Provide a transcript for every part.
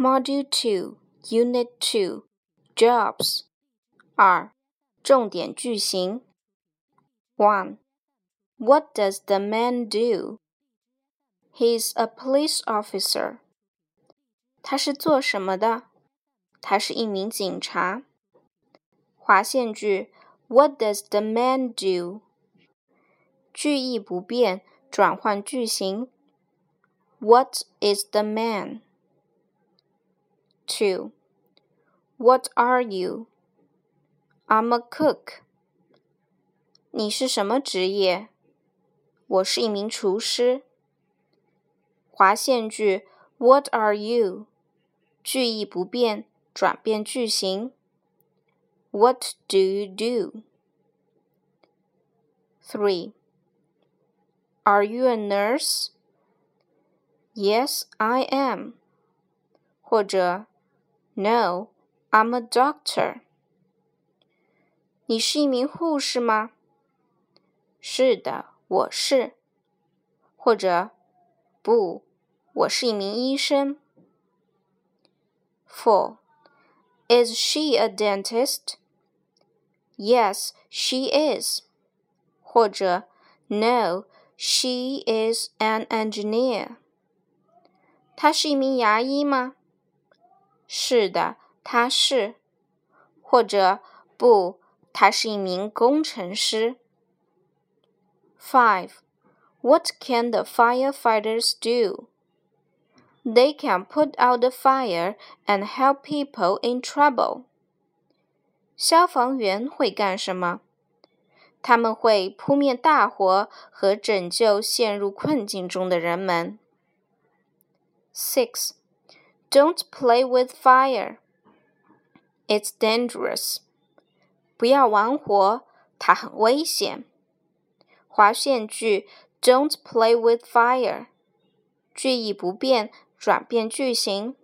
Module Two, Unit Two, Jobs. 二、重点句型。One. What does the man do? He's a police officer. 他是做什么的？他是一名警察。划线句：What does the man do？句意不变，转换句型。What is the man? Two. What are you? I'm a cook. 你是什么职业？我是一名厨师。划线句：What are you？句意不变，转变句型。What do you do? Three. Are you a nurse? Yes, I am. 或者 No, I'm a doctor. 你是一名护士吗？是的，我是。或者，不，我是一名医生。Four. Is she a dentist? Yes, she is. 或者，No, she is an engineer. 她是一名牙医吗？ 是的，他是。或者，不，他是一名工程师。Five, what can the firefighters do? They can put out the fire and help people in trouble. 消防员会干什么？他们会扑灭大火和拯救陷入困境中的人们。Six. Don't play with fire. It's dangerous. 不要玩火，它很危险。划线句：Don't play with fire，句意不变，转变句型。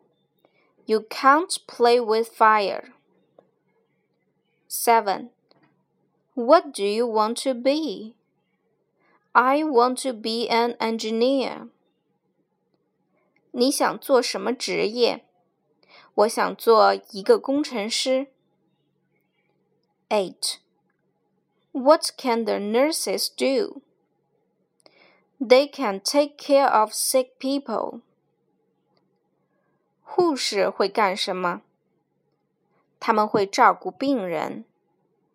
You can't play with fire. Seven. What do you want to be? I want to be an engineer. 你想做什么职业？我想做一个工程师。Eight. What can the nurses do? They can take care of sick people. 护士会干什么？他们会照顾病人。